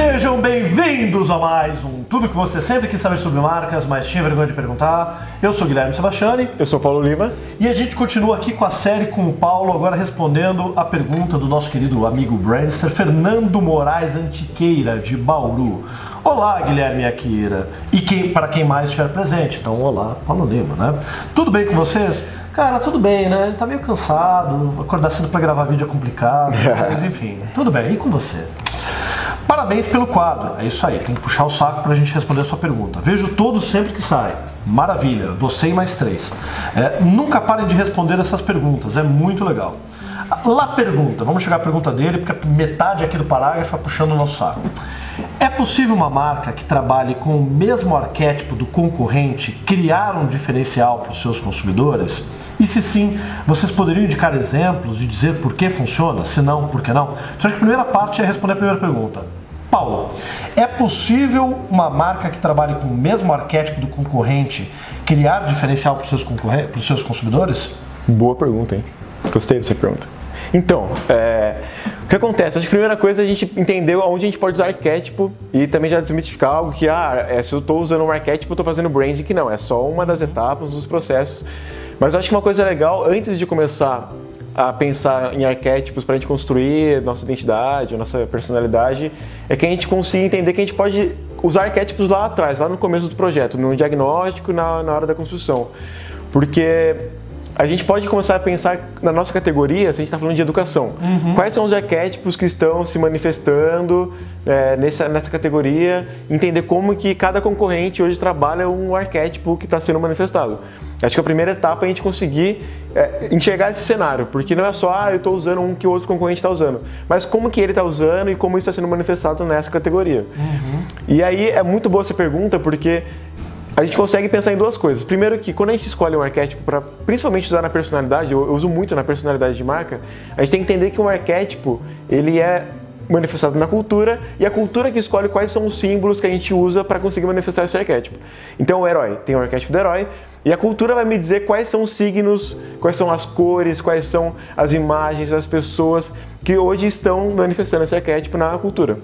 Sejam bem-vindos a mais um Tudo que você sempre quis saber sobre marcas, mas tinha vergonha de perguntar. Eu sou Guilherme Sebastiani Eu sou Paulo Lima. e a gente continua aqui com a série com o Paulo, agora respondendo a pergunta do nosso querido amigo Brandster, Fernando Moraes Antiqueira, de Bauru. Olá, Guilherme Akira. E quem, para quem mais estiver presente, então olá, Paulo Lima, né? Tudo bem com vocês? Cara, tudo bem, né? Ele tá meio cansado, acordar cedo para gravar vídeo é complicado, mas enfim, tudo bem. E com você? Parabéns pelo quadro. É isso aí, tem que puxar o saco pra gente responder a sua pergunta. Vejo todos sempre que sai. Maravilha, você e mais três. É, nunca parem de responder essas perguntas, é muito legal. Lá pergunta, vamos chegar à pergunta dele, porque metade aqui do parágrafo é puxando o nosso saco. É possível uma marca que trabalhe com o mesmo arquétipo do concorrente criar um diferencial para os seus consumidores? E se sim, vocês poderiam indicar exemplos e dizer por que funciona? Se não, por que não? Então, acho que a primeira parte é responder a primeira pergunta. Paulo, é possível uma marca que trabalhe com o mesmo arquétipo do concorrente criar diferencial para os seus, seus consumidores? Boa pergunta, hein? Gostei dessa pergunta. Então, é, o que acontece? Acho que a primeira coisa é a gente entendeu onde a gente pode usar arquétipo e também já desmistificar algo que, ah, é, se eu estou usando um arquétipo, eu estou fazendo branding, que não, é só uma das etapas dos processos. Mas eu acho que uma coisa legal, antes de começar a pensar em arquétipos para a gente construir nossa identidade, nossa personalidade, é que a gente consiga entender que a gente pode usar arquétipos lá atrás, lá no começo do projeto, no diagnóstico, na, na hora da construção. Porque a gente pode começar a pensar na nossa categoria, se a gente está falando de educação. Quais são os arquétipos que estão se manifestando é, nessa, nessa categoria? Entender como que cada concorrente hoje trabalha um arquétipo que está sendo manifestado. Acho que a primeira etapa é a gente conseguir é, enxergar esse cenário, porque não é só, ah, eu estou usando um que o outro concorrente está usando, mas como que ele está usando e como isso está sendo manifestado nessa categoria. E aí é muito boa essa pergunta, porque a gente consegue pensar em duas coisas. Primeiro que quando a gente escolhe um arquétipo para principalmente usar na personalidade, eu, eu uso muito na personalidade de marca, a gente tem que entender que um arquétipo, ele é manifestado na cultura e a cultura que escolhe quais são os símbolos que a gente usa para conseguir manifestar esse arquétipo. Então o herói tem o arquétipo do herói e a cultura vai me dizer quais são os signos, quais são as cores, quais são as imagens das pessoas que hoje estão manifestando esse arquétipo na cultura.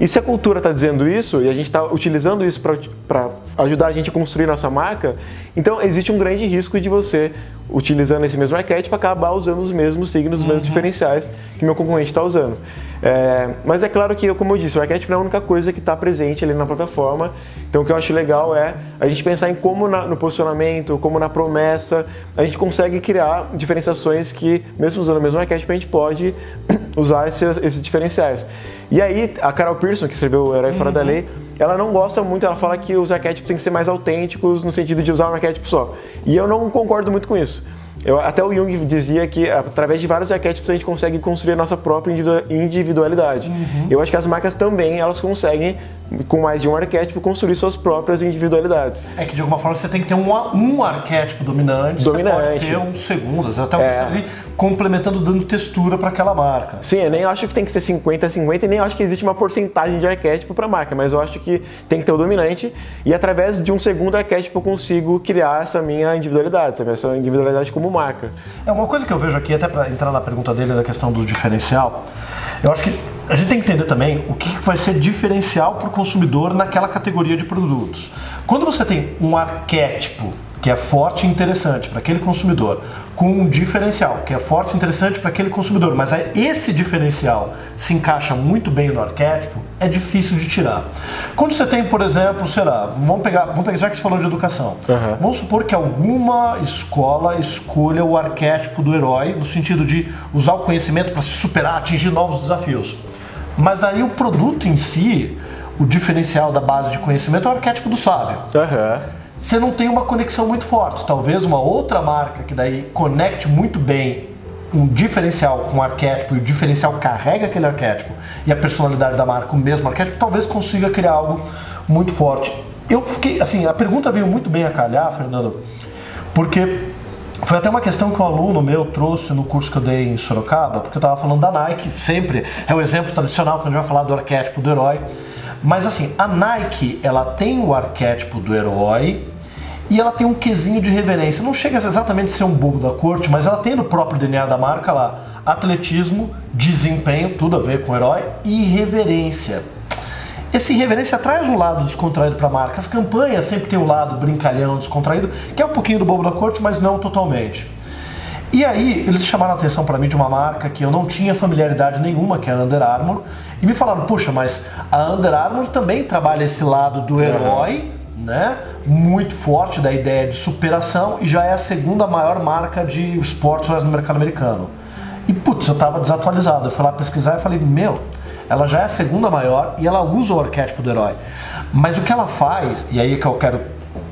E se a cultura está dizendo isso e a gente está utilizando isso para ajudar a gente a construir nossa marca, então existe um grande risco de você, utilizando esse mesmo arquétipo, acabar usando os mesmos signos, os mesmos diferenciais que meu concorrente está usando. É, mas é claro que, como eu disse, o arquétipo não é a única coisa que está presente ali na plataforma. Então o que eu acho legal é a gente pensar em como na- no posicionamento, como na promessa, a gente consegue criar diferenciações que, mesmo usando o mesmo arquétipo, a gente pode usar esses, esses diferenciais. E aí, a Carol Pearson, que escreveu O Herói Fora da Lei, ela não gosta muito, ela fala que os arquétipos têm que ser mais autênticos no sentido de usar um arquétipo só. E eu não concordo muito com isso. Eu, até o Jung dizia que através de vários arquétipos a gente consegue construir a nossa própria individua- individualidade. Eu acho que as marcas também elas conseguem, com mais de um arquétipo, construir suas próprias individualidades. É que de alguma forma você tem que ter um, um arquétipo dominante, Dominante. você pode ter um segundo, até um É. complementando, dando textura para aquela marca. Sim, eu nem acho que tem que ser 50 a 50 e nem acho que existe uma porcentagem de arquétipo para marca, mas eu acho que tem que ter o dominante e através de um segundo arquétipo eu consigo criar essa minha individualidade, sabe? essa individualidade como marca. É uma coisa que eu vejo aqui, até para entrar na pergunta dele da questão do diferencial, eu acho que a gente tem que entender também o que vai ser diferencial para o consumidor naquela categoria de produtos. Quando você tem um arquétipo que é forte e interessante para aquele consumidor, com um diferencial que é forte e interessante para aquele consumidor, mas esse diferencial se encaixa muito bem no arquétipo, é difícil de tirar. Quando você tem, por exemplo, será, vamos pegar, vamos pegar já que você falou de educação, Aham. Vamos supor que alguma escola escolha o arquétipo do herói, no sentido de usar o conhecimento para se superar, atingir novos desafios. Mas daí o produto em si, o diferencial da base de conhecimento é o arquétipo do sábio. Aham. Você não tem uma conexão muito forte. Talvez uma outra marca que daí conecte muito bem um diferencial com o arquétipo e o diferencial carrega aquele arquétipo e a personalidade da marca, o mesmo arquétipo, talvez consiga criar algo muito forte. Eu fiquei, assim, a pergunta veio muito bem a calhar, Fernando, porque foi até uma questão que um aluno meu trouxe no curso que eu dei em Sorocaba, porque eu estava falando da Nike, sempre é o exemplo tradicional quando a gente vai falar do arquétipo do herói. Mas assim, a Nike, ela tem o arquétipo do herói e ela tem um quesinho de reverência. Não chega a exatamente ser um bobo da corte, mas ela tem no próprio DNA da marca lá atletismo, desempenho, tudo a ver com herói, e reverência. Esse irreverência traz um lado descontraído para a marca. As campanhas sempre tem um lado brincalhão, descontraído, que é um pouquinho do bobo da corte, mas não totalmente. E aí, eles chamaram a atenção para mim de uma marca que eu não tinha familiaridade nenhuma, que é a Under Armour, e me falaram: puxa, mas a Under Armour também trabalha esse lado do herói, uhum. né? Muito forte da ideia de superação e já é a segunda maior marca de esportes no mercado americano. E putz, eu tava desatualizado. Eu fui lá pesquisar e falei: meu, ela já é a segunda maior e ela usa o arquétipo do herói. Mas o que ela faz, e aí é que eu quero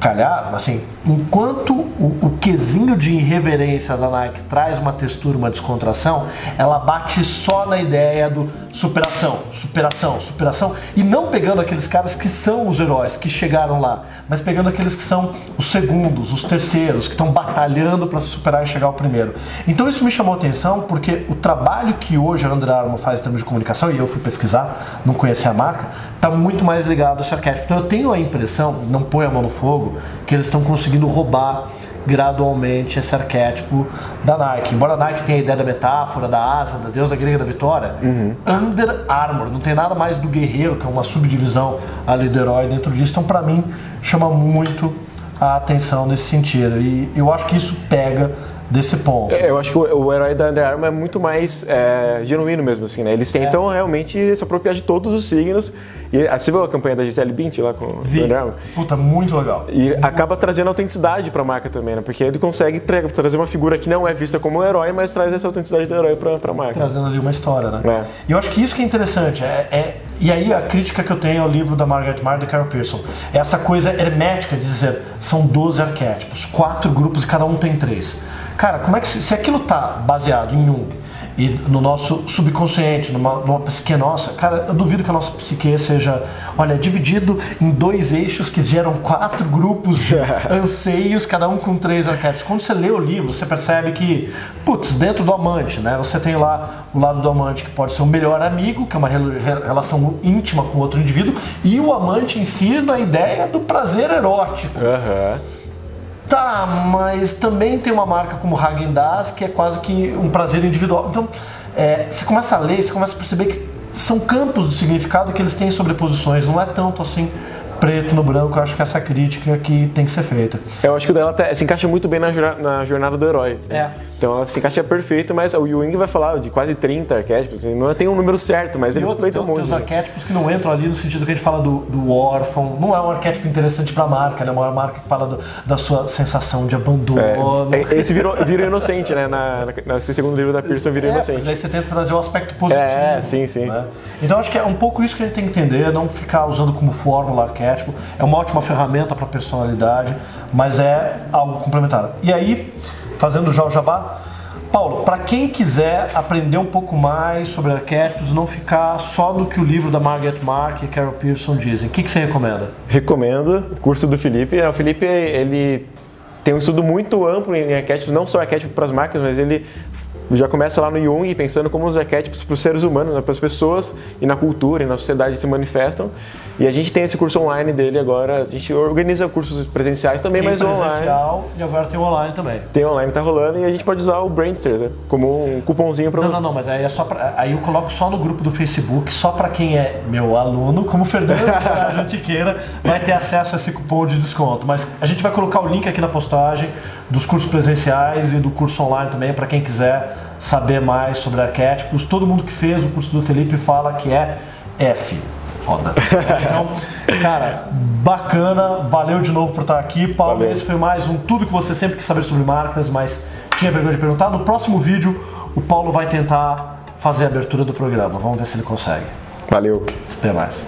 calhar, assim, enquanto o, o quesinho de irreverência da Nike traz uma textura, uma descontração, ela bate só na ideia do superação, superação, superação, e não pegando aqueles caras que são os heróis, que chegaram lá, mas pegando aqueles que são os segundos, os terceiros, que estão batalhando para superar e chegar ao primeiro. Então isso me chamou a atenção porque o trabalho que hoje a Under Armour faz em termos de comunicação, e eu fui pesquisar, não conhecia a marca, está muito mais ligado a esse arquétipo. Então eu tenho a impressão, não põe a mão no fogo, que eles estão conseguindo roubar gradualmente esse arquétipo da Nike. Embora a Nike tenha a ideia da metáfora, da asa, da deusa grega da vitória, uhum. Under Armour, não tem nada mais do guerreiro, que é uma subdivisão ali do herói dentro disso. Então, para mim, chama muito a atenção nesse sentido. E eu acho que isso pega desse ponto. É, eu acho que o, o, herói da Under Armour é muito mais é, genuíno mesmo, assim, né? Eles tentam é. realmente se apropriar de todos os signos e ah, você viu a campanha da Gisele Bint lá com Vi. o Under Puta, muito legal. E muito acaba trazendo autenticidade pra marca também, né? Porque ele consegue tra trazer uma figura que não é vista como um herói, mas traz essa autenticidade do herói pra, pra marca. Trazendo ali uma história, né? É. E eu acho que isso que é interessante. É, é, e aí a crítica que eu tenho ao livro da Margaret Mead e Carol Pearson. É essa coisa hermética de dizer, são 12 arquétipos, quatro grupos e cada um tem três. Cara, como é que se, se aquilo tá baseado em Jung, e no nosso subconsciente, numa, numa psique nossa. Cara, eu duvido que a nossa psique seja, olha, dividido em dois eixos que geram quatro grupos de anseios, cada um com três arquétipos. Quando você lê o livro, você percebe que, putz, dentro do amante, né? Você tem lá o lado do amante que pode ser o melhor amigo, que é uma relação íntima com outro indivíduo, e o amante em si na ideia do prazer erótico. Uhum. Tá, mas também tem uma marca como Hagen Dazs que é quase que um prazer individual. Então, é, você começa a ler, você começa a perceber que são campos de significado que eles têm sobreposições, não é tanto assim preto no branco, eu acho que essa crítica que tem que ser feita. Eu acho que o dela se encaixa muito bem na, na jornada do herói. É. Então ela se encaixa perfeito, mas o Ewing vai falar de quase 30 arquétipos, não tem um número certo, mas ele aproveita um monte. Tem os arquétipos que não entram ali no sentido que a gente fala do, do órfão, não é um arquétipo interessante para a marca, né? Uma marca que fala do, da sua sensação de abandono. É, esse virou, virou inocente, né? Na, na, nesse segundo livro da Pearson virou é, inocente. Daí você tenta trazer o um aspecto positivo. É, sim, sim. Né? Então acho que é um pouco isso que a gente tem que entender, não ficar usando como fórmula arquétipo. É uma ótima ferramenta para personalidade, mas é algo complementar. E aí, fazendo já o jabá, Paulo, para quem quiser aprender um pouco mais sobre arquétipos, não ficar só no que o livro da Margaret Mark e Carol Pearson dizem, o que, que você recomenda? Recomendo o curso do Felipe. É, o Felipe ele tem um estudo muito amplo em arquétipos, não só arquétipos para as marcas, mas ele já começa lá no Jung pensando como os arquétipos para os seres humanos, né, para as pessoas e na cultura e na sociedade se manifestam. E a gente tem esse curso online dele agora. A gente organiza cursos presenciais também, tem mas presencial online. e agora tem online também. Tem online, tá rolando e a gente pode usar o Brainster né, como um cupomzinho para Não, não, não, mas aí é só pra, aí eu coloco só no grupo do Facebook, só para quem é meu aluno, como o Fernando Jantiqueira, vai ter acesso a esse cupom de desconto. Mas a gente vai colocar o link aqui na postagem dos cursos presenciais e do curso online também para quem quiser saber mais sobre arquétipos. Todo mundo que fez o curso do Felipe fala que é F. Foda. Então, cara, bacana. Valeu de novo por estar aqui. Paulo, Valeu. esse foi mais um Tudo que você sempre quis saber sobre marcas, mas tinha vergonha de perguntar. No próximo vídeo, o Paulo vai tentar fazer a abertura do programa. Vamos ver se ele consegue. Valeu. Até mais.